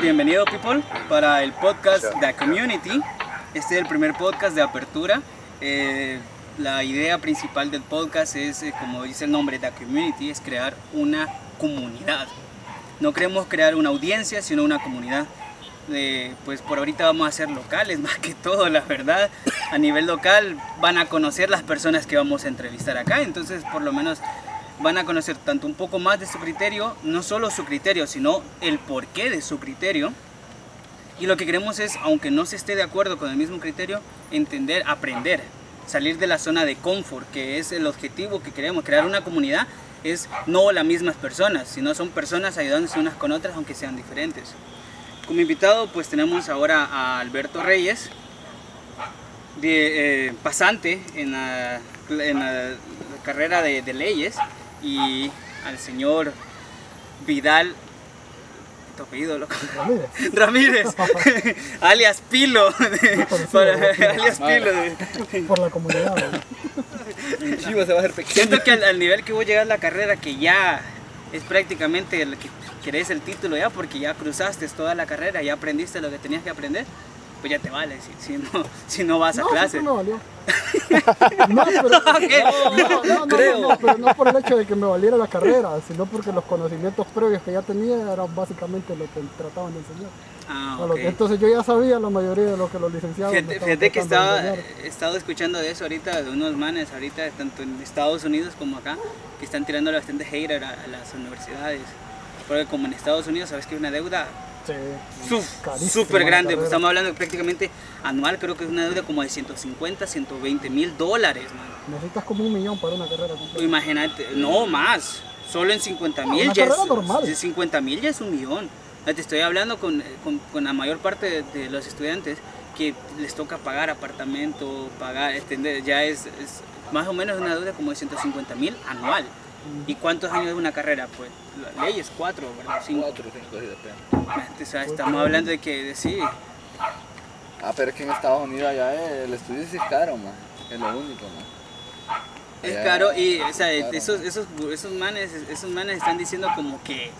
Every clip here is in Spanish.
bienvenido people para el podcast The Community. Este es el primer podcast de apertura. Eh, la idea principal del podcast es, eh, como dice el nombre, The Community, es crear una comunidad. No queremos crear una audiencia, sino una comunidad. Eh, pues por ahorita vamos a ser locales, más que todo, la verdad. A nivel local van a conocer las personas que vamos a entrevistar acá, entonces por lo menos van a conocer tanto un poco más de su criterio, no solo su criterio, sino el porqué de su criterio. Y lo que queremos es, aunque no se esté de acuerdo con el mismo criterio, entender, aprender, salir de la zona de confort, que es el objetivo que queremos, crear una comunidad, es no las mismas personas, sino son personas ayudándose unas con otras, aunque sean diferentes. Como invitado, pues tenemos ahora a Alberto Reyes, de, eh, pasante en la, en la carrera de, de leyes y al señor Vidal, tu apellido, loco. Ramírez. Ramírez, alias Pilo, para- alias Pilo. Por la comunidad. ¿no? Chivas se va a hacer pequeño. Siento que al, al nivel que vos llegas a la carrera, que ya es prácticamente el que querés el título ya, porque ya cruzaste toda la carrera, ya aprendiste lo que tenías que aprender, pues ya te vale, si, si no, si no vas a No, clase. siempre me valió. No, pero, no, no, no, no, no, pero no por el hecho de que me valiera la carrera, sino porque los conocimientos previos que ya tenía eran básicamente lo que trataban de enseñar. Ah, A lo ok. que- Entonces yo ya sabía la mayoría de lo que los licenciados Fíjate, que estaba, he estado escuchando de eso ahorita, de unos manes ahorita, tanto en Estados Unidos como acá, que están tirando bastante hater a, a las universidades. Porque como en Estados Unidos, sabes que hay una deuda súper la grande, pues estamos hablando prácticamente anual, creo que es una deuda como de 150, 120 mil dólares, man. Necesitas como un millón para una carrera completa. Imagínate, no más, solo en 50 No, mil una ya es, carrera normal. sí, 50 mil ya es un millón. Te estoy hablando con, con- con la mayor parte de, de los estudiantes que les toca pagar apartamento, pagar, extender, ya es, es más o menos una deuda como de 150 mil anual. ¿Y cuántos años es una carrera? Pues la ley es cuatro, ¿verdad? Cinco. Cuatro, cinco, sí, depende. O sea, estamos hablando de que de- sí, Ah, pero es que en Estados Unidos allá el estudio sí es caro, man. Es lo único, man. Es Ya, caro y o sea, claro. esos, esos, esos, manes, esos manes están diciendo como que,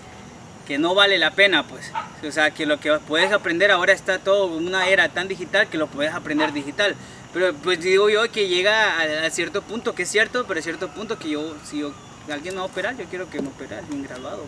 que no vale la pena, pues. O sea, que lo que puedes aprender ahora está todo en una era tan digital que lo puedes aprender digital. Pero pues digo yo que llega a, a cierto punto, que es cierto, pero a cierto punto que yo, si yo, alguien me va a operar, yo quiero que me opere alguien graduado.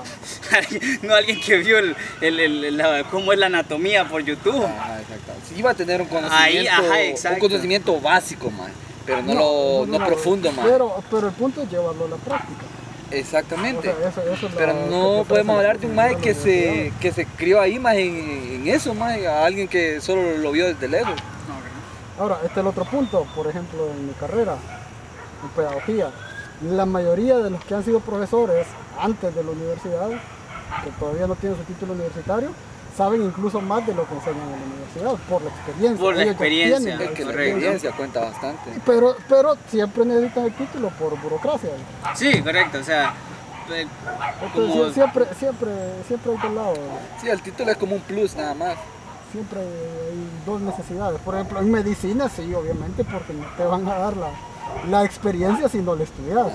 no alguien que vio el, el- el- la- cómo es la anatomía por YouTube. Ajá, exacto. Sí va a tener un Ahí, conocimiento, ajá, un conocimiento básico, man. Pero no, lo no, profundo, man. Pero, pero el punto es llevarlo a la práctica. O Exactamente. sea, eso- eso es la- Pero no podemos hablar de un mae que se, que se crió ahí más en, en eso, más a alguien que solo lo vio desde lejos. Ahora, este es el otro punto, por ejemplo, en mi carrera, en pedagogía. La mayoría de los que han sido profesores antes de la universidad, que todavía no tienen su título universitario, saben incluso más de lo que enseñan en la universidad, por la experiencia. Por la experiencia, tienen Es que la experiencia cuenta bastante. Pero, pero siempre necesitan el título por burocracia. Sí, correcto, o sea, Entonces, como... sie- siempre, siempre, siempre hay dos lados. Sí, el título es como un plus nada más. Siempre hay dos necesidades. Por ejemplo, en medicina sí, obviamente, porque te van a dar la, la experiencia si no la estudias.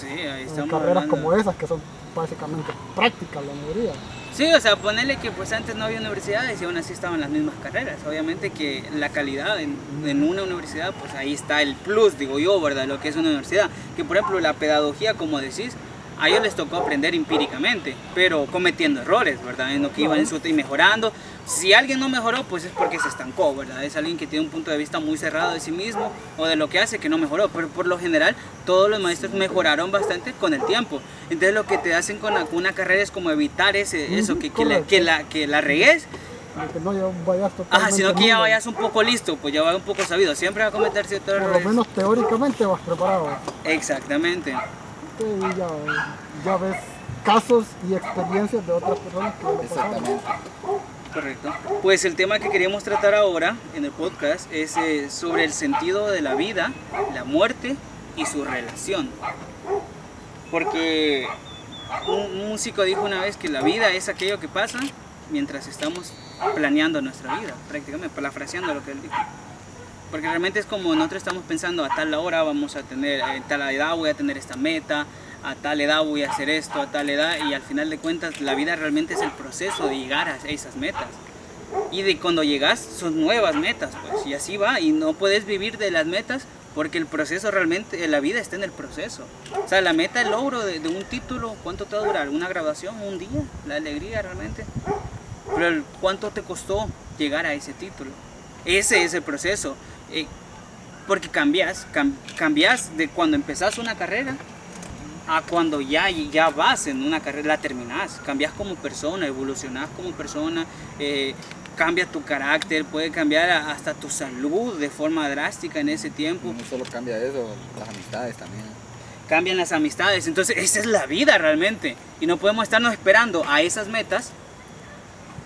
Sí, ahí En estamos carreras hablando. como esas, que son básicamente prácticas la mayoría. Sí, o sea, ponerle que pues antes no había universidades y aún así estaban las mismas carreras. Obviamente que la calidad en, en una universidad, pues ahí está el plus, digo yo, ¿verdad? Lo que es una universidad. Que por ejemplo la pedagogía, como decís, a ellos les tocó aprender empíricamente, pero cometiendo errores, ¿verdad? En lo que iban en su y mejorando. Si alguien no mejoró, pues es porque se estancó, ¿verdad? Es alguien que tiene un punto de vista muy cerrado de sí mismo o de lo que hace que no mejoró. Pero por lo general, todos los maestros mejoraron bastante con el tiempo. Entonces lo que te hacen con la- una carrera es como evitar ese, eso, que, que, la, que, la, que la regues, que no ya vayas ajá, sino que ya vayas un poco listo, pues ya vayas un poco sabido. Siempre va a cometer ciertos Por lo errores. menos teóricamente vas preparado. Exactamente. Entonces ya, ya ves casos y experiencias de otras personas que lo pasaron. Correcto. Pues el tema que queríamos tratar ahora en el podcast es eh, sobre el sentido de la vida, la muerte y su relación. Porque un, músico dijo una vez que la vida es aquello que pasa mientras estamos planeando nuestra vida, prácticamente, parafraseando lo que él dijo. Porque realmente es como nosotros estamos pensando a tal hora vamos a tener, en tal edad voy a tener esta meta, a tal edad voy a hacer esto, a tal edad, y al final de cuentas la vida realmente es el proceso de llegar a esas metas. Y de cuando llegas son nuevas metas, pues, y así va, y no puedes vivir de las metas porque el proceso realmente, la vida está en el proceso. O sea, la meta, el logro de, un título, ¿cuánto te va a durar? ¿Una graduación? ¿Un día? La alegría realmente. Pero ¿cuánto te costó llegar a ese título? Ese es el proceso. Eh, porque cambias, cambias de cuando empezás una carrera a cuando ya, ya vas en una carrera, la terminás. Cambias como persona, evolucionás como persona. Eh, cambia tu carácter, puede cambiar hasta tu salud de forma drástica en ese tiempo. No solo cambia eso, las amistades también. Cambian las amistades, entonces esa es la vida realmente. Y no podemos estarnos esperando a esas metas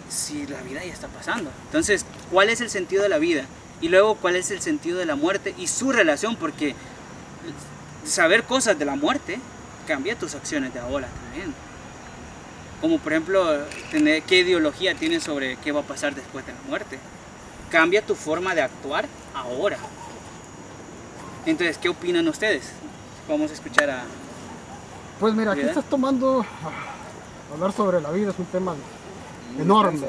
si la vida ya está pasando. Entonces, ¿cuál es el sentido de la vida? Y luego, ¿cuál es el sentido de la muerte y su relación? Porque saber cosas de la muerte cambia tus acciones de ahora también como por ejemplo tener qué ideología tienes sobre qué va a pasar después de la muerte. Cambia tu forma de actuar ahora. Entonces, ¿qué opinan ustedes? Vamos a escuchar a... Pues mira, aquí estás tomando... Hablar sobre la vida es un tema enorme,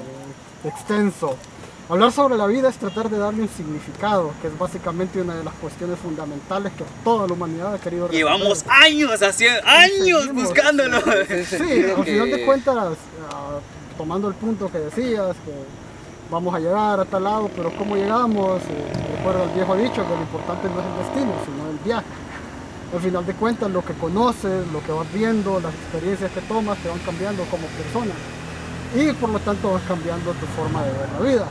extenso. Hablar sobre la vida es tratar de darle un significado, que es básicamente una de las cuestiones fundamentales que toda la humanidad ha querido resolver. Llevamos años haciendo, años buscándolo. Sí, al final de cuentas, ah, tomando el punto que decías, que vamos a llegar a tal lado, pero ¿cómo llegamos? Eh, recuerda el viejo dicho que lo importante no es el destino, sino el viaje. Al final de cuentas, lo que conoces, lo que vas viendo, las experiencias que tomas, te van cambiando como persona. Y por lo tanto vas cambiando tu forma de ver la vida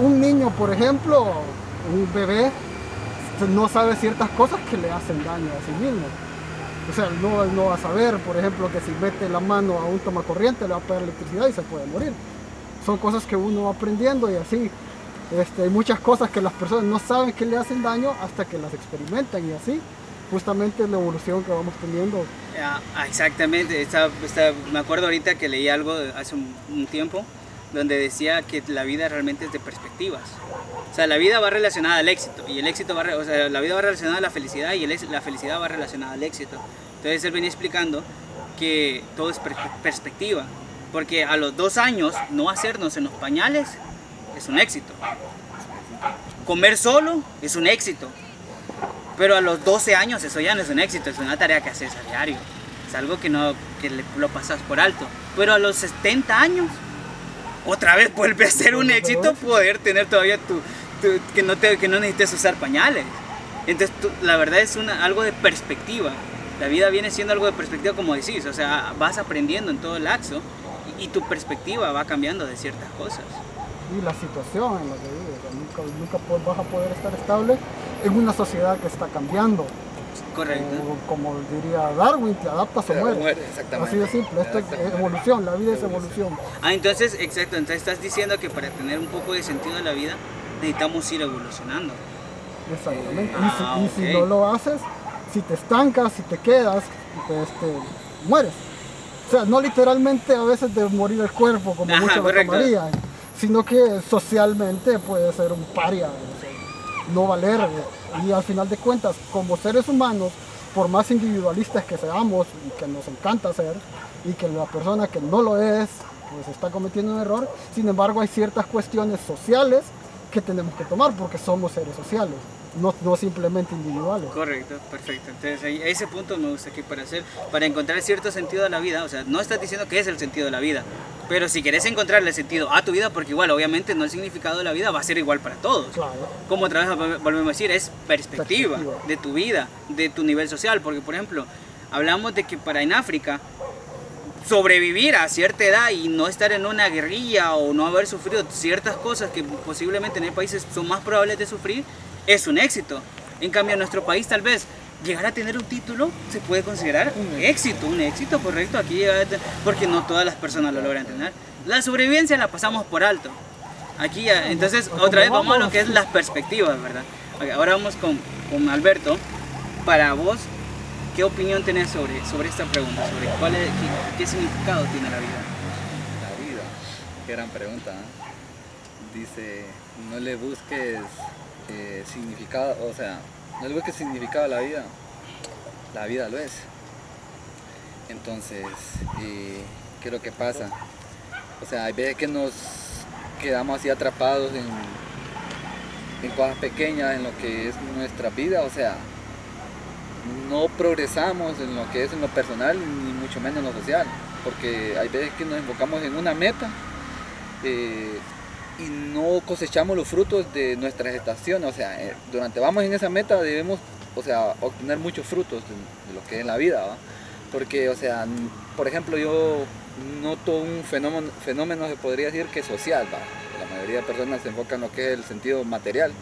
un niño, por ejemplo, un bebé, no sabe ciertas cosas que le hacen daño a sí mismo. O sea, no, no va a saber, por ejemplo, que si mete la mano a un toma corriente le va a pegar electricidad y se puede morir. Son cosas que uno va aprendiendo y así. Este, hay muchas cosas que las personas no saben que le hacen daño hasta que las experimentan y así. Justamente la evolución que vamos teniendo. Ah, exactamente, me acuerdo ahorita que leí algo hace un tiempo donde decía que la vida realmente es de perspectivas. O sea, la vida va relacionada al éxito y el éxito va, o sea, la vida va relacionada a la felicidad y la felicidad va relacionada al éxito. Entonces él venía explicando que todo es perspectiva, porque a los dos años no hacernos en los pañales es un éxito. Comer solo es un éxito, pero a los 12 años eso ya no es un éxito, es una tarea que haces a diario. Es algo que no que lo pasas por alto. Pero a los 70 años otra vez vuelve a ser un éxito poder tener todavía tu, que, no te, que no necesites usar pañales. Entonces, la verdad es una, algo de perspectiva. La vida viene siendo algo de perspectiva, como decís, o sea, vas aprendiendo en todo el laxo y, tu perspectiva va cambiando de ciertas cosas. Y la situación en la que vives, nunca, nunca vas a poder estar estable en una sociedad que está cambiando. Correcto. como diría Darwin, te adaptas o mueres. Así de simple, esto es evolución, la vida es evolución. Ah, entonces, exacto, entonces estás diciendo que para tener un poco de sentido en la vida necesitamos ir evolucionando. Exactamente. y, si, ah, y, si, no lo haces, si te estancas, si te quedas, pues te mueres. O sea, no literalmente a veces de morir el cuerpo, como muchos lo tomarían, sino que socialmente puede ser un paria, no valer y al final de cuentas, como seres humanos, por más individualistas que seamos y que nos encanta ser, y que la persona que no lo es, pues está cometiendo un error, sin embargo hay ciertas cuestiones sociales que tenemos que tomar porque somos seres sociales no, no simplemente individuales. Correcto, perfecto. Entonces, ahí, ese punto me gusta aquí para hacer, para encontrar cierto sentido a la vida. O sea, no estás diciendo que es el sentido de la vida, pero si quieres encontrarle sentido a tu vida, porque igual, obviamente, no el significado de la vida va a ser igual para todos. Claro. Como otra vez volvemos a decir, es perspectiva, de tu vida, de tu nivel social. Porque, por ejemplo, hablamos de que para en África sobrevivir a cierta edad y no estar en una guerrilla o no haber sufrido ciertas cosas que posiblemente en el país son más probables de sufrir, es un éxito. En cambio, en nuestro país tal vez llegar a tener un título se puede considerar un éxito, un éxito correcto aquí, porque no todas las personas lo logran tener. La sobrevivencia la pasamos por alto. Aquí, entonces, otra vez vamos a lo que es las perspectivas, ¿verdad? Ahora vamos con, con Alberto. Para vos, ¿qué opinión tenés sobre, sobre esta pregunta? Sobre cuál es, qué, significado tiene la vida? La vida, qué gran pregunta. Dice, no le busques eh, significado, o sea, no es que significado la vida, la vida lo es. Entonces, eh, ¿qué es lo que pasa? O sea, hay veces que nos quedamos así atrapados en, en cosas pequeñas, en lo que es nuestra vida, o sea, no progresamos en lo que es en lo personal, ni mucho menos en lo social, porque hay veces que nos enfocamos en una meta eh, y no cosechamos los frutos de nuestra gestación, o sea, eh, durante vamos en esa meta debemos, o sea, obtener muchos frutos de, de lo que es la vida, ¿va? porque, o sea, por ejemplo, yo noto un fenómeno, fenómeno se podría decir que social, ¿va? la mayoría de personas se enfocan en lo que es el sentido material,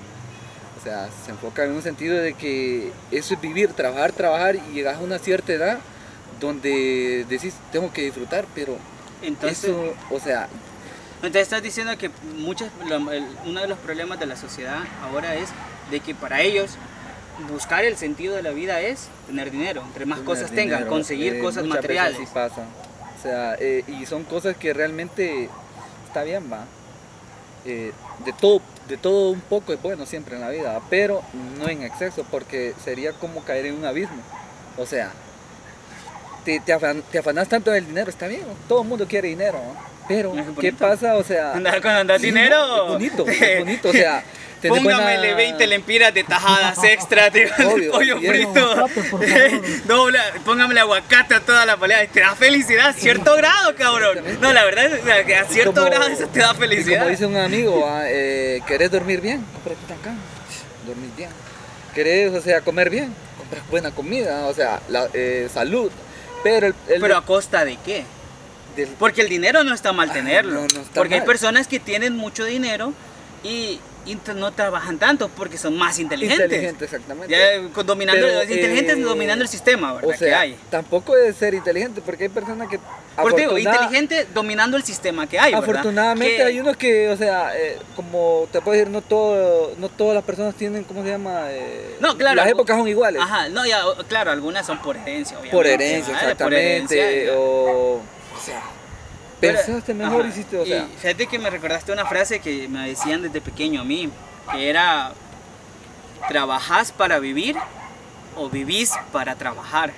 o sea, se enfoca en un sentido de que eso es vivir, trabajar, trabajar y llegas a una cierta edad donde decís, tengo que disfrutar, pero Entonces, eso, o sea, entonces estás diciendo que muchos, lo- el- uno de los problemas de la sociedad ahora es de que para ellos buscar el sentido de la vida es tener dinero, entre más tener cosas tengan, conseguir eh, cosas muchas veces materiales. sí pasa. O sea, eh, y son cosas que realmente está bien, va. Eh, de todo, de todo un poco es bueno siempre en la vida, pero no en exceso, porque sería como caer en un abismo. O sea, te, te, afan- te afanas tanto del dinero, está bien, todo el mundo quiere dinero, ¿no? Pero ¿qué pasa? O sea, Andar con andar sí, dinero. Es bonito, es bonito, o sea, Póngamele buena- 20 lempiras de tajadas extra, tío, Obvio, pollo frito. Favor. Dobla, póngamele aguacate a toda la palea. Te da felicidad a cierto grado, cabrón. No, la verdad es que a cierto como- grado eso te da felicidad. como dice un amigo, ah, eh, ¿querés dormir bien? Comprate cama, dormir bien. ¿Querés, o sea, comer bien? Compras buena comida, o sea, la, eh, salud. Pero el, el- Pero a costa de qué? Del- Porque el dinero no está mal Ah, tenerlo. no, no está porque hay personas que tienen mucho dinero y, y no trabajan tanto porque son más inteligentes. inteligente, exactamente. Ya, con- dominando, Pero, inteligentes eh, dominando el sistema, ¿verdad? o sea, que hay. tampoco es ser inteligente, porque hay personas que... Por digo, inteligente dominando el sistema que hay, ¿verdad? Afortunadamente Que- hay unos que, o sea, eh, como te puedo decir, no, todo, no todas las personas tienen, ¿cómo se llama? Eh, No, claro, Las épocas son iguales. Ajá, no, ya, claro, algunas son por herencia, obviamente. Por herencia, exactamente. herencia, o, sea, Pero- pensaste mejor, ajá, hiciste, o y sea. fíjate que me recordaste una frase que me decían desde pequeño a mí, que era, ¿trabajás para vivir o vivís para trabajar?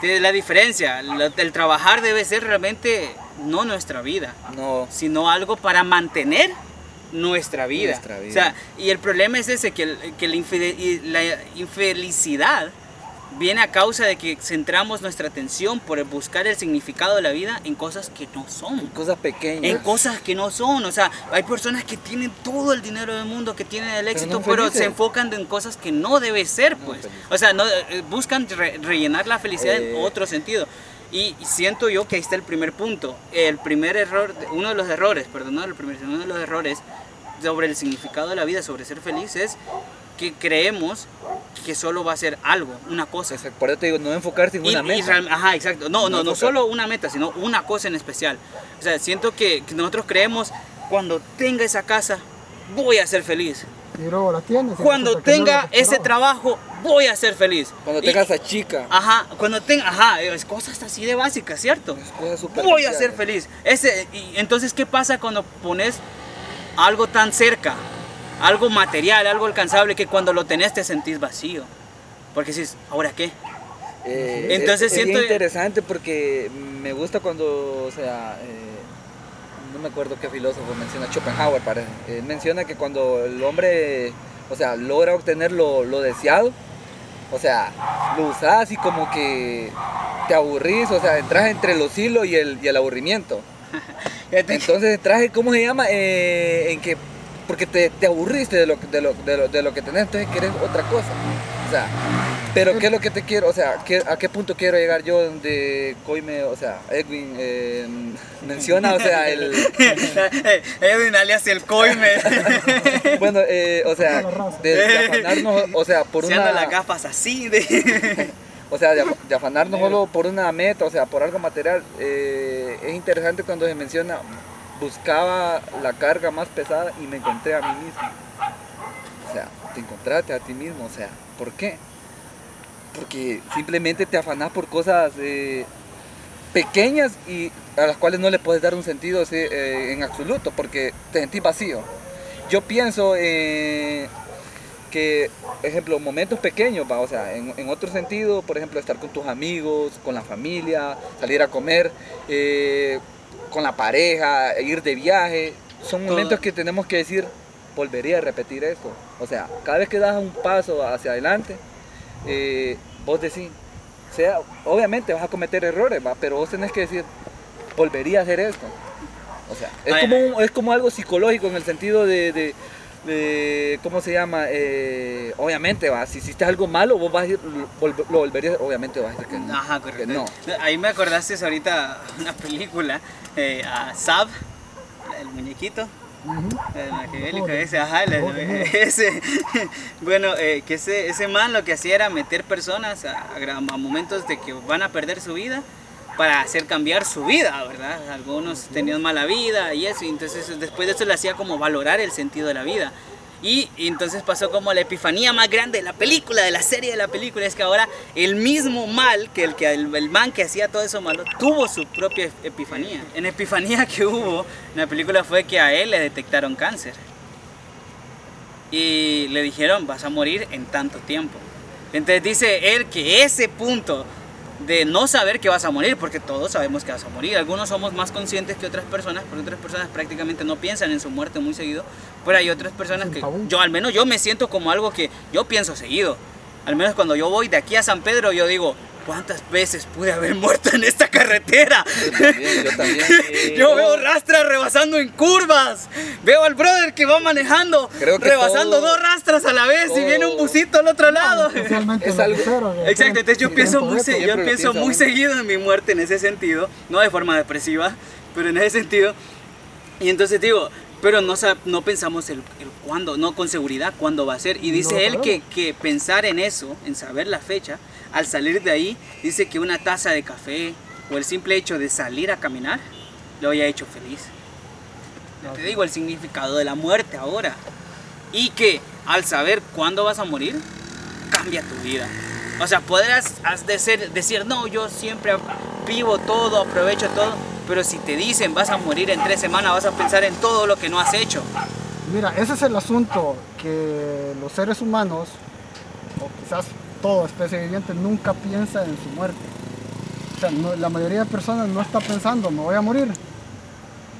Tiene la diferencia, el trabajar debe ser realmente no nuestra vida, No, sino algo para mantener nuestra vida. Nuestra vida. O sea, y el problema es ese, que, el- que la, y la infelicidad viene a causa de que centramos nuestra atención por buscar el significado de la vida en cosas que no son. cosas En pequeñas. cosas que no son, o sea, hay personas que tienen todo el dinero del mundo, que tienen el éxito, pero, felices. se enfocan en cosas que no debe ser, No pues. felices. o sea, no, eh, buscan re- rellenar la felicidad Eh. en otro sentido. Y siento yo que ahí está el primer punto. El primer error, uno de los errores, perdón, no el primer, uno de los errores sobre el significado de la vida, sobre ser feliz, es que creemos que solo va a ser algo, una cosa. Exacto, Por eso te digo, no enfocarse en Y- una y meta. ajá, exacto. No, no, No solo una meta, sino una cosa en especial. O sea, siento que, que nosotros creemos, cuando tenga esa casa, voy a ser feliz. Y luego la tienes. Cuando no tenga ese trabajo, voy a ser feliz. Cuando Y- tengas a chica. Ajá, cuando tenga, ajá, es cosas así de básicas, ¿cierto? Voy a ser feliz. Ese, y entonces, ¿qué pasa cuando pones algo tan cerca? Algo material, algo alcanzable, que cuando lo tenés te sentís vacío. Porque dices, ¿ahora qué? Eh, Entonces es, siento- interesante porque me gusta cuando, o sea, eh, no me acuerdo qué filósofo menciona, Schopenhauer parece. Él menciona que cuando el hombre, o sea, logra obtener lo, lo deseado, o sea, lo usas y como que te aburrís, o sea, entras entre los hilos y el, y el aburrimiento. Entonces traje, ¿cómo se llama? Eh, en que, porque te, te aburriste de lo, de, lo, de, lo, de lo que tenés, entonces querés otra cosa. O sea, pero ¿qué es lo que te quiero? O sea, ¿qué- ¿a qué punto quiero llegar yo donde Coime, o sea, Edwin eh, menciona, o sea, el... Edwin alias el coime. Bueno, eh, o sea, de, de afanarnos, o sea, por Se anda las una... gafas así de... O sea, de, af- de afanarnos solo por una meta, o sea, por algo material. eh, es interesante cuando se menciona, buscaba la carga más pesada y me encontré a mí mismo. O sea, te encontraste a ti mismo, o sea, ¿por qué? Porque simplemente te afanás por cosas eh, pequeñas y a las cuales no le puedes dar un sentido eh, en absoluto, porque te sentís vacío. Yo pienso, eh, que, ejemplo, momentos pequeños, o sea, en, en otro sentido, por ejemplo, estar con tus amigos, con la familia, salir a comer, eh, con la pareja, ir de viaje, son Todo. momentos que tenemos que decir, volvería a repetir esto. O sea, cada vez que das un paso hacia adelante, eh, vos decís, sea, obviamente vas a cometer errores, ¿va? pero vos tenés que decir, volvería a hacer esto. O sea, es, como, un- es como algo psicológico en el sentido de, de- ¿cómo se llama? Eh, obviamente, va, si hiciste algo malo, vos vas a ir, lo volverías, obviamente vas a decir que no. Ajá, que correcto. no. Ahí me acordaste ahorita una película, eh, a Sab, el muñequito. El ese, ajá, el- Pobre, mira. ese, bueno, eh, que ese, ese man lo que hacía era meter personas a, a momentos de que van a perder su vida para hacer cambiar su vida, ¿verdad? Algunos tenían mala vida y eso, y entonces después de eso le hacía como valorar el sentido de la vida. Y, entonces pasó como la epifanía más grande de la película, de la serie de la película, es que ahora el mismo mal, que el, que el, man que hacía todo eso malo, tuvo su propia epifanía. En epifanía que hubo en la película fue que a él le detectaron cáncer. Y le dijeron, vas a morir en tanto tiempo. Entonces dice él que ese punto de no saber que vas a morir, porque todos sabemos que vas a morir. Algunos somos más conscientes que otras personas, porque otras personas prácticamente no piensan en su muerte muy seguido. Pero hay otras personas que yo al menos yo me siento como algo que yo pienso seguido. Al menos cuando yo voy de aquí a San Pedro, yo digo, ¿cuántas veces pude haber muerto en esta carretera? Yo también, yo también. Yo veo rastras rebasando en curvas. Veo al brother que va manejando, Creo que rebasando todo- dos rastras a la vez y todo- viene un busito al otro lado. Especialmente Es algo- que Exacto, entonces yo pienso muy, se- yo pienso muy seguido en mi muerte en ese sentido, no de forma depresiva, pero en ese sentido. Y entonces digo, pero no, no pensamos el, el cuándo, no con seguridad cuándo va a ser. Y No dice lo él que, que pensar en eso, en saber la fecha, al salir de ahí, dice que una taza de café o el simple hecho de salir a caminar lo había hecho feliz. Ya te digo el significado de la muerte ahora. Y que al saber cuándo vas a morir, cambia tu vida. O sea, podrás has de ser- decir, no, yo siempre vivo todo, aprovecho todo. Pero si te dicen vas a morir en tres semanas, vas a pensar en todo lo que no has hecho. Mira, ese es el asunto que los seres humanos, o quizás toda especie viviente, nunca piensa en su muerte. O sea, la mayoría de personas no está pensando, me voy a morir.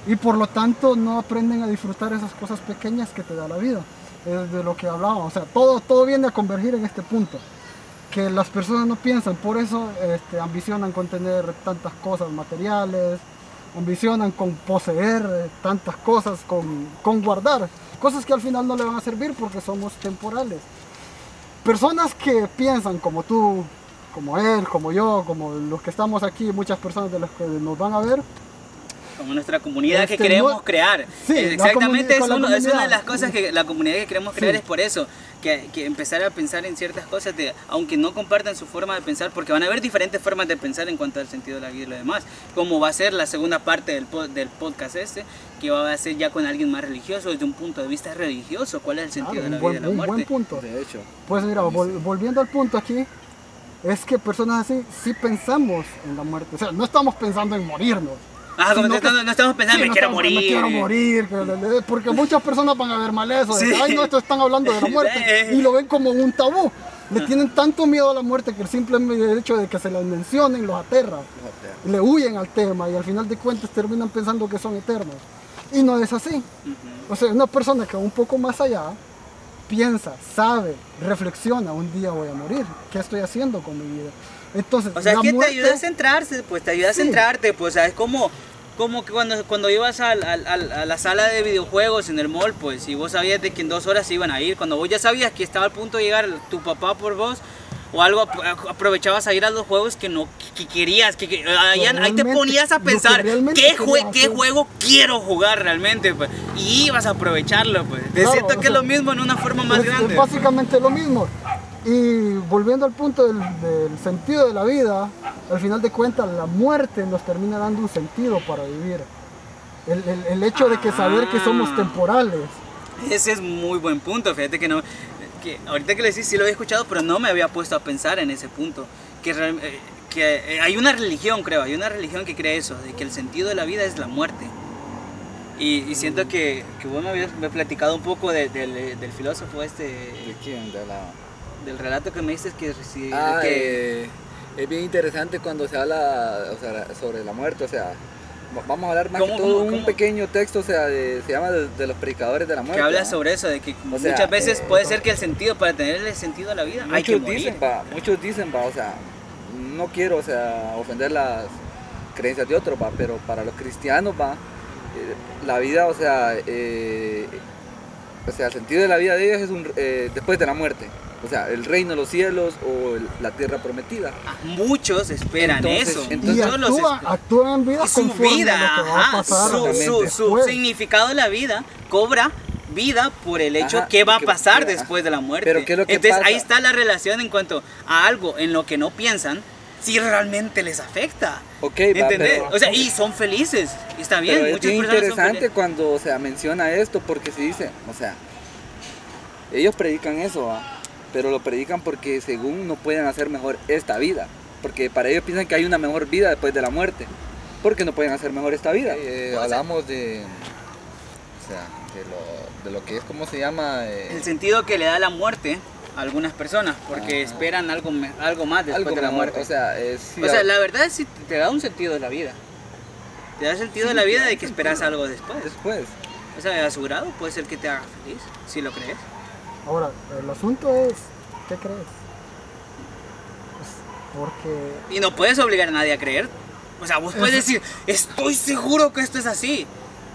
Y por lo tanto no aprenden a disfrutar esas cosas pequeñas que te da la vida. Es de lo que hablábamos. O sea, todo, todo viene a convergir en este punto. Que las personas no piensan, por eso este, ambicionan con tener tantas cosas materiales, ambicionan con poseer eh, tantas cosas, con, con guardar, cosas que al final no le van a servir porque somos temporales. Personas que piensan como tú, como él, como yo, como los que estamos aquí, muchas personas de las que nos van a ver, Como nuestra comunidad que Este, queremos no- crear. Sí, Exactamente, es, uno- es una de las cosas que la comunidad que queremos crear Sí. es por eso. Que, que empezar a pensar en ciertas cosas, de, aunque no compartan su forma de pensar, porque van a haber diferentes formas de pensar en cuanto al sentido de la vida y lo demás. Como va a ser la segunda parte del, del podcast este, que va a ser ya con alguien más religioso, desde un punto de vista religioso, cuál es el sentido claro, de la un, vida y buen, la un buen muerte. punto. De hecho. Pues mira, vol- volviendo al punto aquí, es que personas así sí pensamos en la muerte. O sea, no estamos pensando en morirnos. Ah, como no, que- estamos- no estamos pensando, Sí, me no quiero estamos- morir. Me quiero morir, porque muchas personas van a ver mal eso. de, Sí. Ay, no, esto están hablando de la muerte. y lo ven como un tabú. Le tienen tanto miedo a la muerte que el simple hecho de que se les mencionen los aterra. Le huyen al tema y al final de cuentas terminan pensando que son eternos. Y no es así. O sea, una persona que va un poco más allá piensa, sabe, reflexiona, un día voy a morir. ¿Qué estoy haciendo con mi vida? Entonces, O sea, la que muerte- te ayuda a centrarse, pues te ayuda a Sí. centrarte, pues, o sea, es como, como que cuando, cuando ibas al- al- a la sala de videojuegos en el mall, pues, y vos sabías de que en dos horas se iban a ir, cuando vos ya sabías que estaba al punto de llegar tu papá por vos, o algo, ap- aprovechabas a ir a los juegos que no que querías, que, que- ahí, ahí te ponías a pensar, ¿qué, jue- ¿qué juego quiero jugar realmente? Pues, y ibas a aprovecharlo, pues. Te Claro, siento que es sea, lo mismo en una forma más es, es grande. básicamente lo mismo. Y volviendo al punto del, del sentido de la vida, al final de cuentas la muerte nos termina dando un sentido para vivir. El, el- el hecho de que saber que somos Ah. temporales. Ese es muy buen punto, fíjate que no, que ahorita que le decís sí lo había escuchado, pero no me había puesto a pensar en ese punto, que, eh, que eh, hay una religión, creo, hay una religión que cree eso, de que el sentido de la vida es la muerte. Y, y siento que, que vos me habías me platicado un poco de- del, del filósofo este, ¿De quién? De la... del relato que me diste que, Ah, que eh, es bien interesante cuando se habla o sea, sobre la muerte, o sea, va- vamos a hablar más ¿Cómo- que todo cómo- un pequeño texto, o sea, de- se llama de, de los predicadores de la muerte. que habla ¿no? sobre eso, de que O sea, muchas veces eh, puede ser que el sentido, para tenerle sentido a la vida, hay que Muchos morir. dicen, va, muchos dicen, va, o sea, no quiero, o sea, ofender las creencias de otros, va, pero para los cristianos, va, eh, la vida, o sea, eh, o sea, el sentido de la vida de ellos es un, después de la muerte. O sea, el reino de los cielos o el- la tierra prometida. Ah, Muchos esperan Entonces, eso. entonces- y Todos los actúa, actúa en vida su vida, a lo que va a ajá, pasar su, su- su significado de la vida cobra vida por el hecho Ajá, que va a pasar que- después de la muerte. Pero ¿qué es lo que Entonces pasa? ahí está la relación en cuanto a algo en lo que no piensan, si realmente les afecta. Ok, va, ¿Entendés? pero- o sea, y son felices. y Está bien, Pero es muchas bien personas son interesante felices. cuando o sea, menciona esto porque se dice, o sea, ellos predican eso, ¿va? Pero lo predican porque según no pueden hacer mejor esta vida, porque para ellos piensan que hay una mejor vida después de la muerte, porque no pueden hacer mejor esta vida. Sea- hablamos de, o sea, de lo, de lo que es, ¿cómo se llama? Eh, El sentido que le da la muerte a algunas personas, porque esperan algo, algo más después algo de la mejor, muerte. O sea, es, sí, O sea, la verdad es que te da un sentido de la vida. Te da sentido de la vida de que esperas algo después. después. O sea, a su grado puede ser que te haga feliz, si lo crees. Ahora, el asunto es, ¿qué crees? Pues, porque Y no puedes obligar a nadie a creer. O sea, vos puedes decir, estoy seguro que esto es así.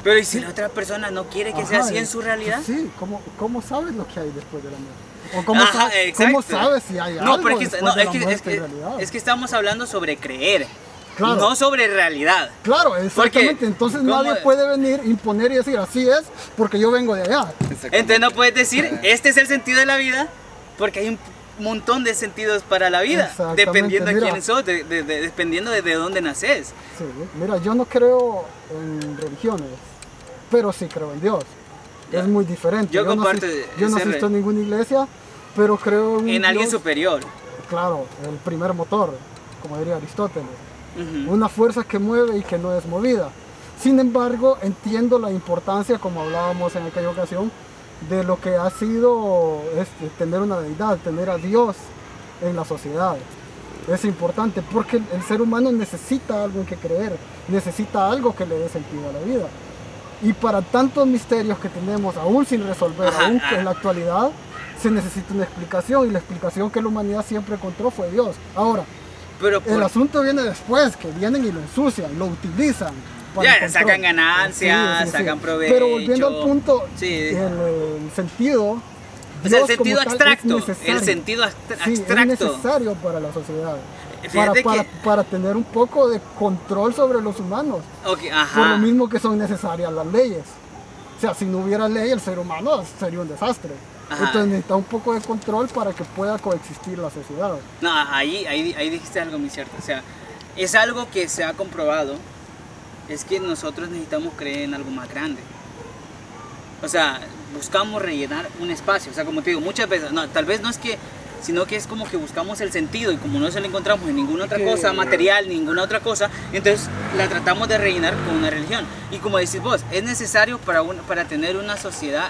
Pero ¿y si la otra persona no quiere que sea Ajá, así en su realidad? Sí, ¿cómo, ¿cómo sabes lo que hay después de la muerte? ¿O cómo, Ajá, cómo sabes si hay No, algo pero es que, después no, de es, la que, es, que, en realidad? es que estamos hablando sobre creer, Claro. no sobre realidad. Claro, exactamente. Entonces ¿cómo- nadie puede venir, imponer y decir, así es, porque yo vengo de allá. Entonces no puedes decir, este es el sentido de la vida, porque hay un montón de sentidos para la vida, dependiendo de quién sos, de- de- de- dependiendo de, de dónde naces. Sí, mira, yo no creo en religiones, pero sí creo en Dios. Ya. Es muy diferente. Yo no comparto asi- yo no asisto a ninguna iglesia, pero creo en, alguien Dios, superior. Claro, el primer motor, como diría Aristóteles. Ujú. Una fuerza que mueve y que no es movida. Sin embargo, entiendo la importancia, como hablábamos en aquella ocasión, de lo que ha sido este, tener una deidad, tener a Dios en la sociedad. Es importante porque el, ser humano necesita algo en que creer, necesita algo que le dé sentido a la vida. Y para tantos misterios que tenemos aún sin resolver, aún en la actualidad, se necesita una explicación y la explicación que la humanidad siempre encontró fue Dios. Ahora, Pero el asunto viene después, que vienen y lo ensucian, lo utilizan. para Ya, sacan ganancias, sacan provecho. Pero volviendo al punto, Sí. el, el sentido. O sea, el sentido abstracto, el sentido abstra- Sí, abstracto. es necesario para la sociedad. Para, Fíjate para, que- para tener un poco de control sobre los humanos. Por lo mismo que son necesarias las leyes. O sea, si no hubiera ley, el ser humano sería un desastre. Ajá. Entonces necesita un poco de control para que pueda coexistir la sociedad. No, ahí, ahí, ahí dijiste algo muy cierto. O sea, es algo que se ha comprobado. Es que nosotros necesitamos creer en algo más grande. O sea, buscamos rellenar un espacio. O sea, como te digo, muchas veces, no, tal vez no es que, sino que es como que buscamos el sentido y como no se lo encontramos en ninguna otra cosa material, ninguna otra cosa, entonces la tratamos de rellenar con una religión. Y como decís vos, es necesario para, un- para tener una sociedad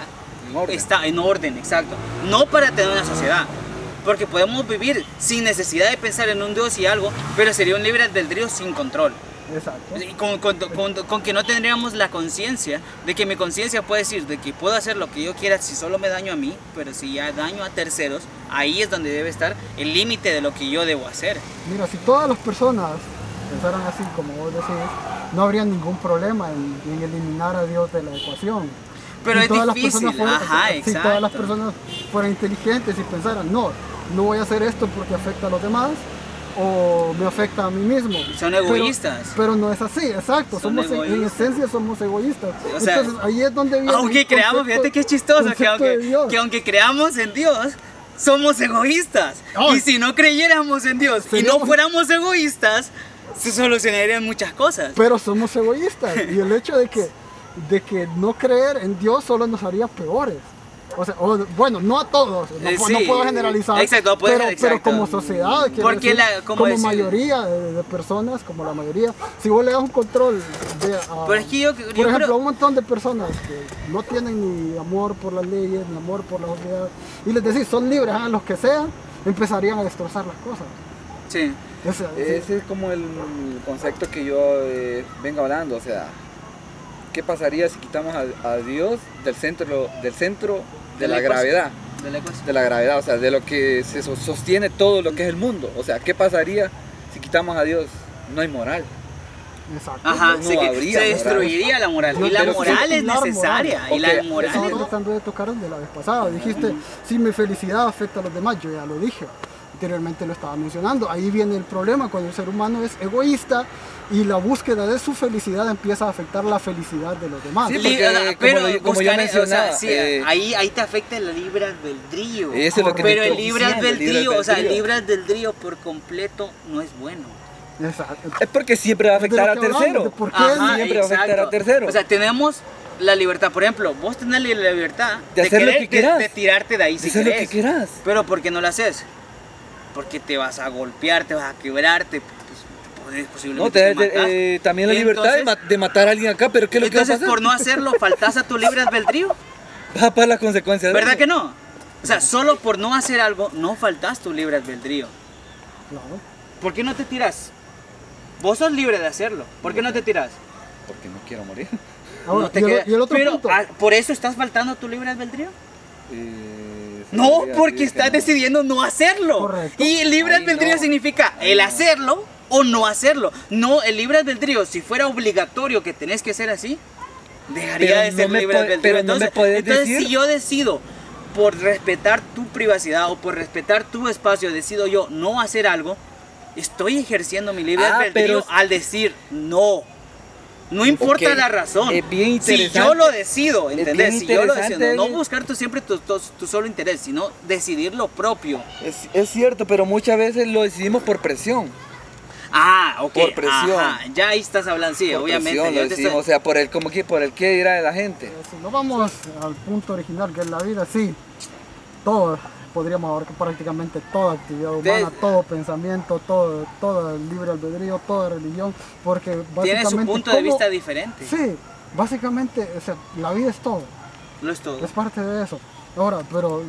orden. está en orden, exacto. No para tener una sociedad. Porque podemos vivir sin necesidad de pensar en un Dios y algo, pero sería un libre albedrío sin control. Exacto. Con, con- con- con que no tendríamos la conciencia de que mi conciencia puede decir de que puedo hacer lo que yo quiera si solo me daño a mí, pero si ya daño a terceros, ahí es donde debe estar el límite de lo que yo debo hacer. Mira, si todas las personas pensaran así como vos decís, no habría ningún problema en, en eliminar a Dios de la ecuación. Pero Si es todas las difícil, personas fueran- ajá, Si todas las personas fueran inteligentes y pensaran, no, no voy a hacer esto porque afecta a los demás o me afecta a mí mismo. Son Pero- egoístas. Pero, no es así, exacto. Son somos en- en egoístas. esencia somos egoístas. o sea, Entonces ahí es donde viene. Aunque creamos, concepto- fíjate qué chistoso, que aunque, que aunque creamos en Dios, somos egoístas. Ay. Y si no creyéramos en Dios y no Seríamos- fuéramos egoístas, se solucionarían muchas cosas. Pero somos egoístas. y el hecho de que, de que no creer en Dios solo nos haría peores. O sea, o- bueno, no a todos, no, Eh, pu- sí, no puedo generalizar. exacto, no puedes- pero, pero exacto. como sociedad, Porque decir, la- como mayoría de, de personas, como la mayoría, si vos le das un control de, a- Pero es que yo- yo por ejemplo, creo- a un montón de personas que no tienen ni amor por las leyes, ni amor por la sociedad, y les decís, son libres, hagan los que sean, empezarían a destrozar las cosas. Sí. O sea, Ese es como el concepto que yo eh, vengo hablando, o sea, ¿qué pasaría si quitamos a, a Dios del centro, del centro de, De la gravedad? De la ecuación. De la gravedad, o sea, de lo que se so- sostiene todo lo que es el mundo. O sea, ¿qué pasaría si quitamos a Dios? No hay moral. exacto. Ajá, no se, habría se moral. destruiría la moral. Y la moral es moral. necesaria. Y la moral Estaba es... tratando de tocar de la vez pasada. Dijiste, si mi felicidad afecta a los demás, yo ya lo dije. Anteriormente lo estaba mencionando. Ahí viene el problema cuando el ser humano es egoísta y la búsqueda de su felicidad empieza a afectar la felicidad de los demás. Sí, porque, como pero yo- como yo buscar- o sea, mencionaba, sí, eh, ahí, ahí te afecta el libre albedrío. Eso es lo que pero el libre albedrío, o sea, el libre albedrío por completo no es bueno. Exacto. Es porque siempre va a De lo afectar a tercero. de por qué Ajá, siempre va a afectar a exacto. tercero. O sea, tenemos la libertad. Por ejemplo, vos tenés la libertad De hacer lo querer- que quieras. de, de tirarte de ahí si Hacer lo que querés. quieras. Pero ¿por qué no lo haces? Porque te vas a golpear, te vas a quebrarte, pues, podés No, te- te eh, también la libertad de, Entonces- ma- de matar a alguien acá, pero ¿qué es lo que va Entonces, por no hacerlo, faltas a tu libre albedrío. Vas a pagar las consecuencias. ¿Verdad eso. que no? O sea, solo por no hacer algo, no faltas tu libre albedrío. Claro. ¿Por qué no te tiras? Vos sos libre de hacerlo. ¿Por qué no te tiras? Porque no quiero morir. Ahora, No te y, el, queda- y el otro Pero, punto. ah, ¿por eso estás faltando a tu libre albedrío? Eh, No, porque estás no. decidiendo no hacerlo. Correcto. Y el libre albedrío no. significa Ay, el no. hacerlo o no hacerlo. No, el libre albedrío, si fuera obligatorio que tenés que ser así, dejaría Pero de ser no me libre albedrío. pero no entonces, me puedes entonces, decir- si yo decido por respetar tu privacidad o por respetar tu espacio, decido yo no hacer algo, estoy ejerciendo mi libre Ah, albedrío pero- al decir no. No importa la razón. es bien si yo lo decido, ¿entendés? Si yo lo decido, no, no buscar tú siempre tu, tu- tu solo interés, sino decidir lo propio. Es, es cierto, pero muchas veces lo decidimos por presión. Ah, ok. Por presión. ajá, ya ahí estás hablando, sí, por obviamente. presión, lo O sea, por el, como que, por el que dirá de la gente. Eh, Si no vamos al punto original que es la vida, sí, todo, podríamos abarcar prácticamente toda actividad humana, Des- todo pensamiento, todo, todo el libre albedrío, toda religión, porque básicamente... Tiene su punto de ¿cómo- vista diferente. Sí, básicamente, o sea, la vida es todo, Lo es todo. es parte de eso. Ahora, pero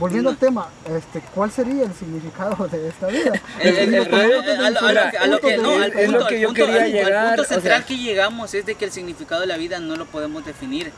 volviendo al tema, este, ¿cuál sería el significado de esta vida? El- Es- lo punto- que yo quería o central sea- que llegamos es de que el significado de la vida no lo podemos definir.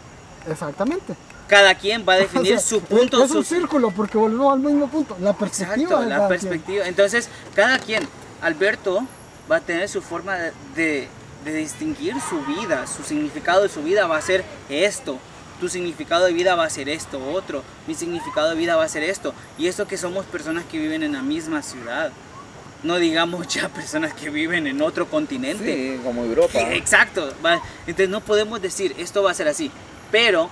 Exactamente. Cada quien va a definir O sea, su punto. Es un su- cierclo porque volvemos al mismo punto, la perspectiva Exacto, la quien. perspectiva. Entonces, cada quien, Alberto, va a tener su forma de, de- de distinguir su vida. Su significado de su vida va a ser esto. Tu significado de vida va a ser esto, otro. Mi significado de vida va a ser esto. Y eso que somos personas que viven en la misma ciudad. No digamos ya personas que viven en otro continente. Sí, como Europa. Exacto. Entonces no podemos decir esto va a ser así. Pero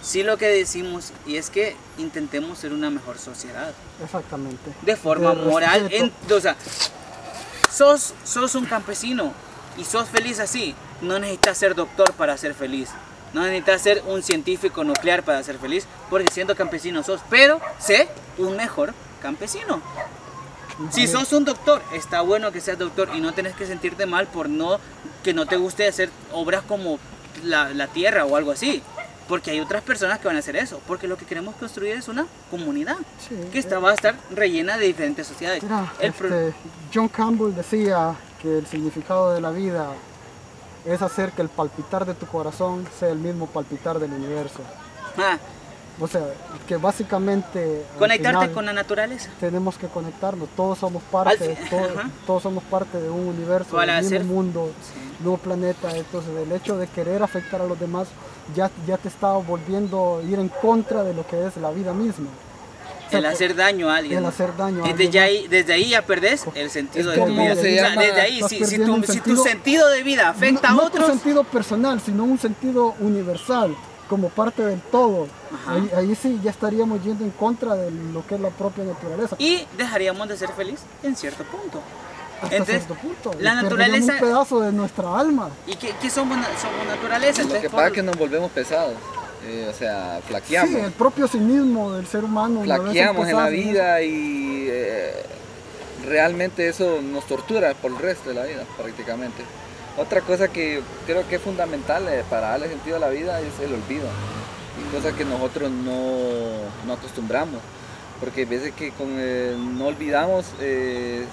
sí lo que decimos y es que intentemos ser una mejor sociedad Exactamente. de forma De moral. En, o sea, sos, sos un campesino y sos feliz así. No necesitas ser doctor para ser feliz. No necesitas ser un científico nuclear para ser feliz, porque siendo campesino sos. Pero sé un mejor campesino. Si sos un doctor, está bueno que seas doctor y no tenés que sentirte mal por no que no te guste hacer obras como la, la tierra o algo así. Porque hay otras personas que van a hacer eso. Porque lo que queremos construir es una comunidad Sí, que esta va a estar rellena de diferentes sociedades. Mira, El este, John Campbell decía que el significado de la vida es hacer que el palpitar de tu corazón sea el mismo palpitar del universo. Ah, O sea, que básicamente conectarte final con la naturaleza. tenemos que conectarnos, todos somos parte, todos, somos parte de un universo, mismo hacer- mundo, Sí. mismo planeta, entonces el hecho de querer afectar a los demás ya, ya te está volviendo a ir en contra de lo que es la vida misma. El hacer daño a alguien. el hacer daño a Desde, alguien ya más. ahí, desde ahí ya perdés el sentido de tu vida. se O sea, desde ahí, si, si tu, un si tu sentido- de vida afecta no, a no tu otros, sentido personal, sino un sentido universal, como parte del todo. Ahí, ahí sí ya estaríamos yendo en contra de lo que es la propia naturaleza. y dejaríamos de ser feliz en cierto punto. hasta entonces, cierto punto. la naturaleza- un pedazo de nuestra alma. ¿Y qué, qué somos, somos naturaleza? Lo Entonces, que pasa es que nos volvemos pesados. Eh, o sea, flaqueamos. Sí, el propio cinismo del ser humano. flaqueamos en la vida y eh, realmente eso nos tortura por el resto de la vida prácticamente. Otra cosa que creo que es fundamental eh, para darle sentido a la vida es el olvido. Y cosas que nosotros no, no acostumbramos. Porque a veces que con, eh, no olvidamos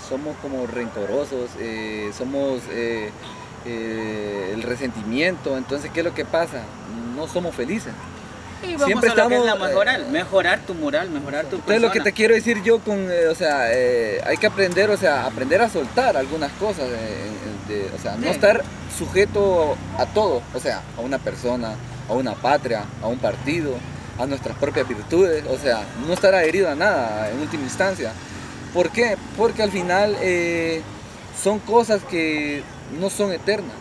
somos como rencorosos, somos el resentimiento. Entonces, ¿qué es lo que pasa? No somos felices. Y vamos Siempre a lo que es estamos, la mejorar, mejorar tu moral, mejorar tu Entonces lo que te quiero decir yo con, eh, o sea, eh, hay que aprender, o sea, aprender a soltar algunas cosas, eh, de- o sea, no Sí. estar sujeto a todo, o sea, a una persona, a una patria, a un partido, a nuestras propias virtudes, o sea, no estar adherido a nada en última instancia. ¿Por qué? Porque al final eh, son cosas que no son eternas.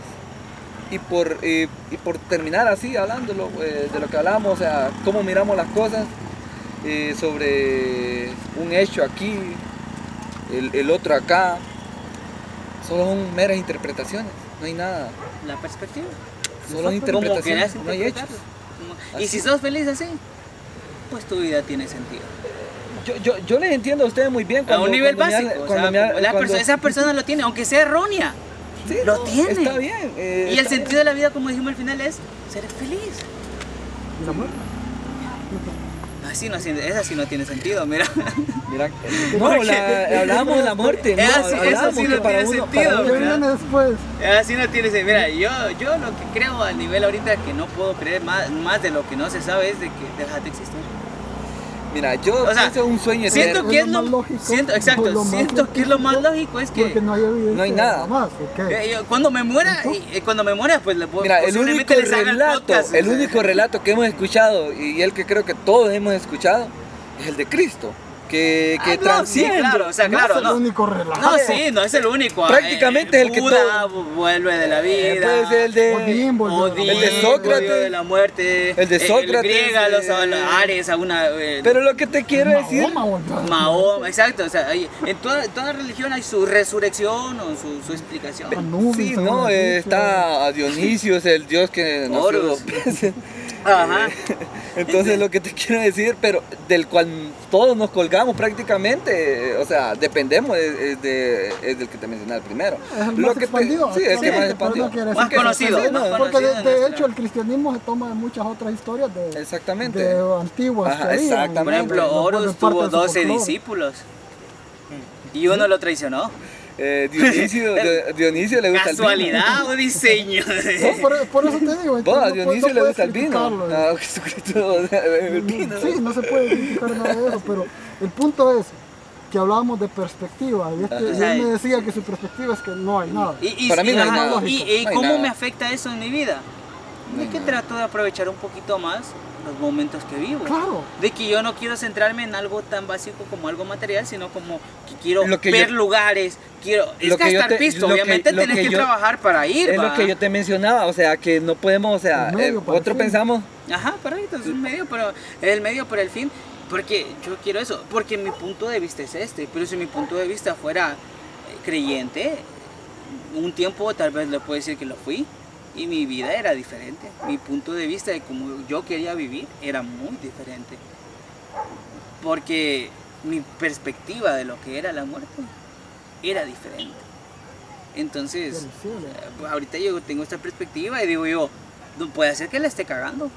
Y por, eh, y por terminar así, hablándolo, eh, de lo que hablamos, o sea, cómo miramos las cosas, eh, sobre un hecho aquí, el, el otro acá, solo son meras interpretaciones, no hay nada, La perspectiva. solo quieras interpretaciones, no hay hechos. Como- Y si sos feliz así, pues tu vida tiene sentido. Yo, yo, yo les entiendo a ustedes muy bien a cuando, un nivel básico. o sea, me la cuando- esa persona lo tiene, aunque sea errónea. Sí, lo no, tiene. Está bien. eh, Y el sentido de la vida, como dijimos al final, es ser feliz. ¿Y la muerte? Así no, tiene- esa sí no tiene sentido, mira. Mira, no, la, hablábamos de la muerte, no, así, eso sí no tiene uno, sentido, para ¿Qué uno- ¿verdad? viene después? Así no tiene sentido. Mira, yo, yo lo que creo al nivel ahorita que no puedo creer más, más de lo que no se sabe es de que dejas de existir. Mira, yo O sea, pienso un sueño Siento eterno. que Es lo lo, más lógico, siento, exacto, lo siento que es lo más lógico, es que no hay evidencia. No hay nada. Eh, yo cuando me muera, y, eh, cuando me muera, pues le puedo Mira, el único relato, podcast, el o sea. único relato que hemos escuchado y el que creo que todos hemos escuchado es el de Cristo, que, que Ah, no, sí, claro, o sea, No claro, es el no. único relato. No, sí, no es el único. Prácticamente es el que Buda vuelve de la Eh, vida. puede ser el de Odín. Odín, El de Sócrates. de la muerte. El de Sócrates, griega, los eh, Ares, a una. eh, Pero lo que te quiero decir, Mahoma. Mahoma, exacto. O sea, hay- en toda, toda religión hay su resurrección o su, su explicación. Sí, no, los eh, está Dionisio, es el dios que veces. Ajá. Entonces lo que te quiero decir, pero del cual todos nos colgamos prácticamente, o sea, dependemos es, es de, es del que te mencioné al primero. Es el Lo más que te- expandido. sí, es el que más expandido. no Más que conocido, más Porque de, hecho el cristianismo se toma de muchas otras historias de, Exactamente. de antiguas Ajá, que habían, exactamente. Por ejemplo, Horus tuvo de su 12 folclore. discípulos. Y uno lo traicionó. Eh, Dionisio, Dio- Dionisio le gusta el vino. ¿Casualidad o diseño? No, por, por eso te digo. entonces Vos, a no Dionisio puedes- le no gusta el vino. Ah, Jesucristo, o sea, el vino. Sí, no se puede criticar nada de eso, pero el punto es que hablábamos de perspectiva y, este, y él me decía que su perspectiva es que no hay nada. Y, y- Para mí no hay nada. y- No y hay cómo nada. me afecta eso en mi vida? No De nada. trato de aprovechar un poquito más los momentos que vivo. Claro. De que yo no quiero centrarme en algo tan básico como algo material, sino como que quiero Lo que ver yo- lugares, quiero... Es Lo que yo gastar te- pisto, lo que- obviamente lo tenés que yo- trabajar para ir, Es lo que yo te mencionaba, o sea, que no podemos, o sea, medio eh, fin. pensamos, Ajá, correcto, es un medio, pero es el medio por el fin. Porque yo quiero eso, porque mi punto de vista es este, pero si mi punto de vista fuera eh, creyente, un tiempo tal vez le puedo decir que lo fui y mi vida era diferente. Mi punto de vista de cómo yo quería vivir era muy diferente. Porque mi perspectiva de lo que era la muerte era diferente. Entonces, eh, ahorita yo tengo esta perspectiva y digo yo, no puede ser que la esté cagando.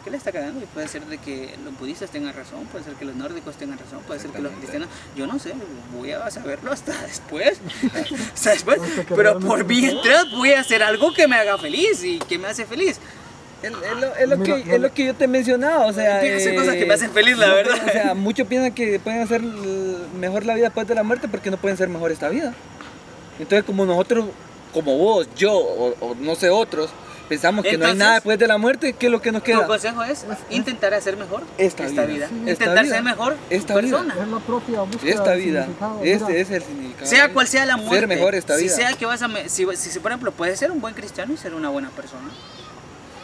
Que la esté cagando y puede ser de que los budistas tengan razón, puede ser que los nórdicos tengan razón, puede ser que los cristianos, yo no sé, voy a saberlo hasta después, hasta después, pero por mientras voy a hacer algo que me haga feliz y que me hace feliz. es, es lo, es lo Mira, que, es lo que yo te mencionaba, o sea... Haciendo cosas que me eh, hacen feliz, la no verdad. O sea, muchos piensan que pueden hacer mejor la vida después de la muerte porque no pueden ser mejor esta vida. Entonces, como nosotros, como vos, yo, o, o no sé otros, pensamos que no hay nada después de la muerte, ¿qué es lo que nos Tu queda? consejo es intentar hacer mejor Esta vida, vida, sí, esta intentar vida, ser mejor esta persona. Es la propia búsqueda Esta vida, este es el significado. Sea cual sea la muerte. Ser mejor esta si vida. sea que vas a si, si, si, por ejemplo puedes ser un buen cristiano y ser una buena persona.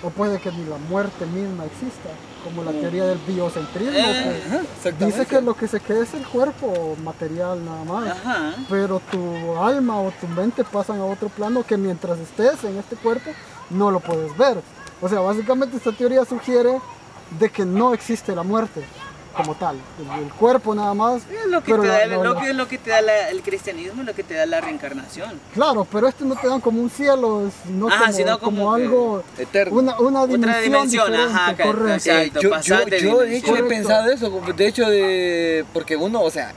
O puede que ni la muerte misma exista, como la Mm. teoría del biocentrismo, Eh, que Ajá, exactamente. dice que lo que se queda es el cuerpo material nada más. Ajá. Pero tu alma o tu mente pasan a otro plano que mientras estés en este cuerpo no lo puedes ver. O sea, básicamente esta teoría sugiere de que no existe la muerte como tal, el, el cuerpo nada más. Es lo que pero te da, la- lo la- que, lo que te da la- el cristianismo, lo que te da la reencarnación. Claro, pero este no te dan como un cielo, sino, Ajá, como, sino como como que- algo, Eterno. una, una dimensión, Otra dimensión, ajá, correcto. Exacto, yo, yo, de yo de hecho he pensado eso, de hecho de porque uno, o sea,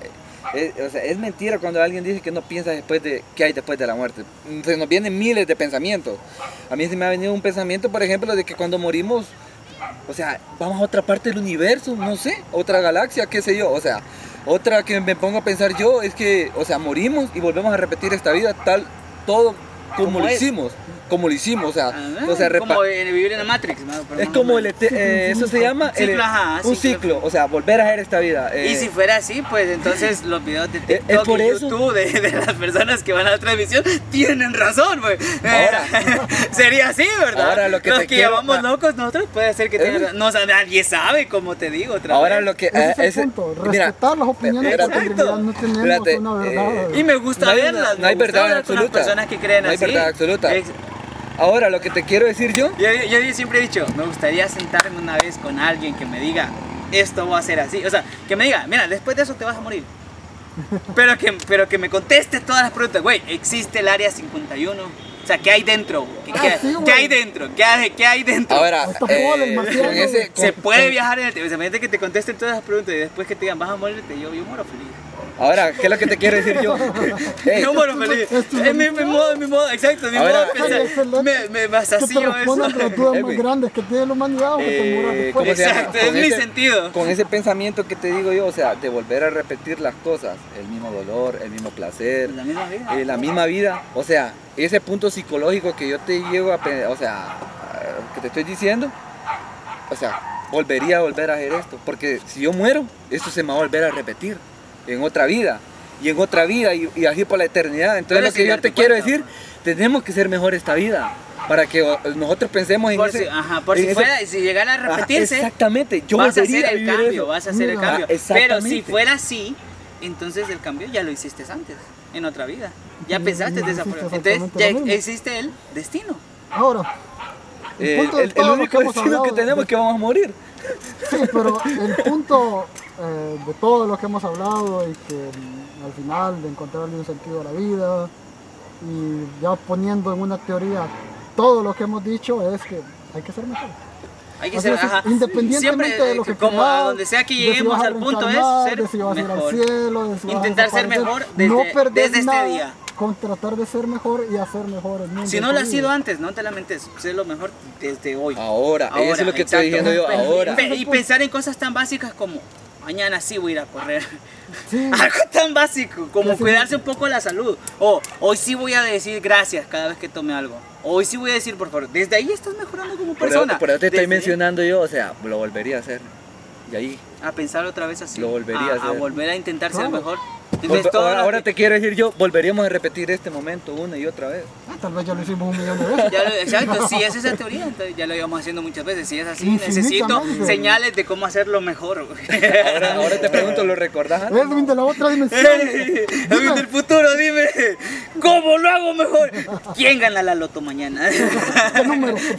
es, es mentira cuando alguien dice que no piensa después de qué hay después de la muerte. Se nos vienen miles de pensamientos. A mí se me ha venido un pensamiento, por ejemplo, de que cuando morimos, o sea, vamos a otra parte del universo, no sé, otra galaxia, qué sé yo, o sea, otra que me pongo a pensar yo es que, o sea, morimos y volvemos a repetir esta vida tal todo como, Como lo es. hicimos, como lo hicimos, o sea, Ah, o sea, como en vivir en la Matrix. ¿no? Pero es como el ete- eh, eso se llama el- Ciclo, ajá, un ciclo. o sea, volver a hacer esta vida. Y eh, si fuera así, pues entonces los videos de es TikTok por y eso. YouTube de, de las personas que van a la transmisión tienen razón, pues. Ahora. sería así, ¿verdad? Ahora lo que los te que quiero- llamamos ah. locos nosotros puede ser que Eh. tengan razón. No, o sea, nadie sabe, como te digo otra ahora vez. lo que Ese eh, es el ese- punto, mira, respetar las opiniones porque no tenemos una verdad. eh, Y me gusta no verlas. no hay verdad hablar con las absoluta. personas que creen así. Verdad absoluta. Ahora lo que te quiero decir yo, Yo, yo- yo siempre he dicho, me gustaría sentarme una vez con alguien que me diga, esto va a ser así. O sea, que me diga, mira, después de eso te vas a morir. Pero que, pero que me conteste todas las preguntas. Güey, ¿existe el área 51? O sea, ¿qué hay dentro? ¿Qué, Ah, qué- sí, güey. qué hay dentro? ¿Qué hay, qué hay dentro? ahora eh, con ese. ¿Se puede con- viajar en el tiempo? O sea, imagínate que te contesten todas las preguntas y después que te digan, vas a morirte, yo, yo muero feliz. Ahora, ¿qué es lo que te quiero decir yo? Ey, yo muero feliz. es mi, mi modo, mi modo, exacto, mi Ahora, modo de pensar. Me, me, me que te asasino eso. respondan las dudas Eh, más grandes que tiene la humanidad o que te mueras eh, después. ¿cómo se llama? Exacto, es Con mi ese- sentido. Con ese pensamiento que te digo yo, o sea, de volver a repetir las cosas, el mismo dolor, el mismo placer, La misma vida. eh, la misma vida, o sea, ese punto psicológico que yo te llego a, o sea, que te estoy diciendo, o sea, volvería a volver a hacer esto, porque si yo muero, esto se me va a volver a repetir en otra vida y en otra vida y, y así por la eternidad. Entonces Pero lo que yo te quiero cuenta, decir, tenemos que ser mejor esta vida para que nosotros pensemos en Por ese, si, ajá, por en si ese- fuera, si llegara a Ah, repetirse, exactamente, yo vas a hacer el cambio, eso. vas a hacer el Mira. cambio. Ah, Pero si fuera así, entonces el cambio ya lo hiciste antes, en otra vida. Ya Y- pensaste de esa forma. Entonces ya existe el destino. Ahora, el Eh, el, único destino que tenemos de- es que vamos a morir. Sí, pero el punto eh, de todo lo que hemos hablado y que al final de encontrarle un sentido a la vida y ya poniendo en una teoría todo lo que hemos dicho es que hay que ser mejor. Hay que Así ser, es, ajá, independientemente siempre, de lo que como a creas, donde sea que si lleguemos a al punto es ser de si vas a ir al mejor. cielo, de si vas a Intentar ser mejor no desde- perder desde este día. con tratar de ser mejor y hacer mejor el mundo. Si no lo has sido antes, no te lamentes, sé lo mejor desde hoy. Ahora, eso es lo que estoy exacto. diciendo yo, ahora. Y pensar en cosas tan básicas como mañana sí voy a ir a correr. Sí, Algo tan básico como cuidarse un poco la salud. O hoy sí voy a decir gracias cada vez que tome algo. Hoy sí voy a decir por favor. Desde ahí estás mejorando como Por persona. por eso te estoy Desde- mencionando yo, o sea, lo volvería a hacer. Y ahí. A pensar otra vez así. Lo volvería a hacer. volver a intentar ser Claro. mejor. Entonces, todo ahora, ahora te quiero decir yo, volveríamos a repetir este momento una y otra vez. ah, tal vez ya lo hicimos un millón de veces. Ya lo- exacto, si es esa teoría, entonces ya lo íbamos haciendo muchas veces. Si es así, necesito señales de cómo hacerlo mejor. Ahora, ahora te pregunto, ¿lo recordás? antes? Edwin de la otra dimensión. Edwin del futuro, dime, ¿cómo lo hago mejor? ¿Quién gana la loto mañana? ¿Qué número, por favor?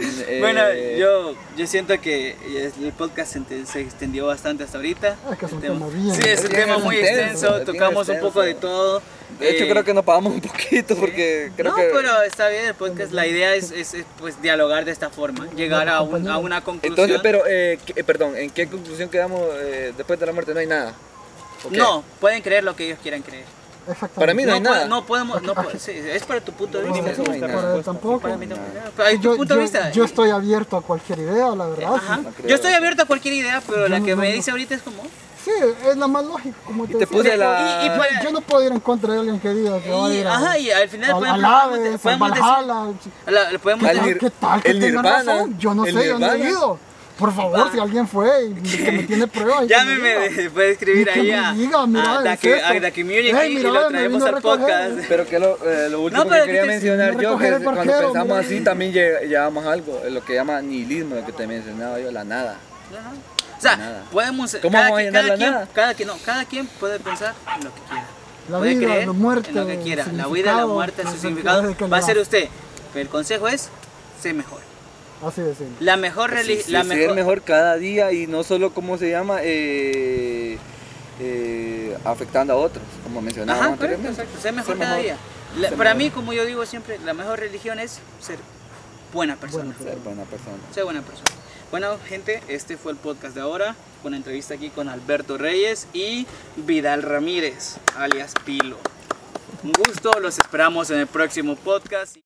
Eh, Bueno, yo, yo siento que el podcast se, extendió bastante hasta ahorita. Ah, es que es un El tema bien- Sí, es un tema muy extenso, extenso, tocamos un poco de extenso. todo. De hecho, Eh, creo que nos pagamos un poquito porque creo no, que... pero está bien, el podcast, la idea es, es, es, pues dialogar de esta forma, llegar a, un- a una conclusión. Entonces, pero, eh, ¿qué- eh, perdón, ¿en qué conclusión quedamos eh, después de la muerte? No hay nada. No, pueden creer lo que ellos quieran creer. Exactamente. Para mí no hay puede- nada. no podemos, no sí, es para tu punto de No, vista. no hay para tampoco. Para mí. Pero hay tu Yo, punto yo- vista. yo estoy abierto a cualquier idea, la verdad. Sí. No. Yo estoy abierto a cualquier idea, pero Yo la no- que no- me no. dice ahorita es como. Sí, es la más lógica, como te, te decía. puse la- Y- y para- Yo no puedo ir en contra de alguien que diga que va a Y, ir a, ajá, y al final, podemos, al podemos decir. Valhalla. la- le podemos Al ¿Qué tal, qué tal que el tengan Nirvana, razón? Yo no sé, yo no he Nirvana. ido. Por favor, Va. si alguien fue y que me tiene pruebas. y que me Llámeme, puede escribir Y que ahí me a, diga, mira, a, esto. a the Community Ey, y mira, lo me traemos a al podcast. Pero que lo, eh, lo último No, que quería que te- mencionar yo, que el cuando pensamos mira. así también lle- llevamos algo, lo que llama nihilismo, lo que te mencionaba yo, la nada. Ajá. O sea, Nada. podemos. ¿Cómo cada, vamos a quien- llenar cada la quien, nada? cada quien, no, cada quien puede pensar en lo que quiera. La puede vida, creer la muerte, en lo que quiera. La vida, la muerte, el significado va a ser usted. Pero el consejo es, sé mejor. Así de simple. La mejor Sí, religión... sí, la ser mejor... mejor cada día y no solo, ¿cómo se llama? Eh, eh, afectando a otros, como mencionábamos Ajá, anteriormente. exacto. Ser mejor Ser cada mejor. día. La- para mejor. mí, como yo digo siempre, la mejor religión es ser buena persona. Buena Ser buena persona. Ser buena persona. Bueno, gente, este fue el podcast de ahora, con entrevista aquí con Alberto Reyes y Vidal Ramírez, alias Pilo. Un gusto, los esperamos en el próximo podcast.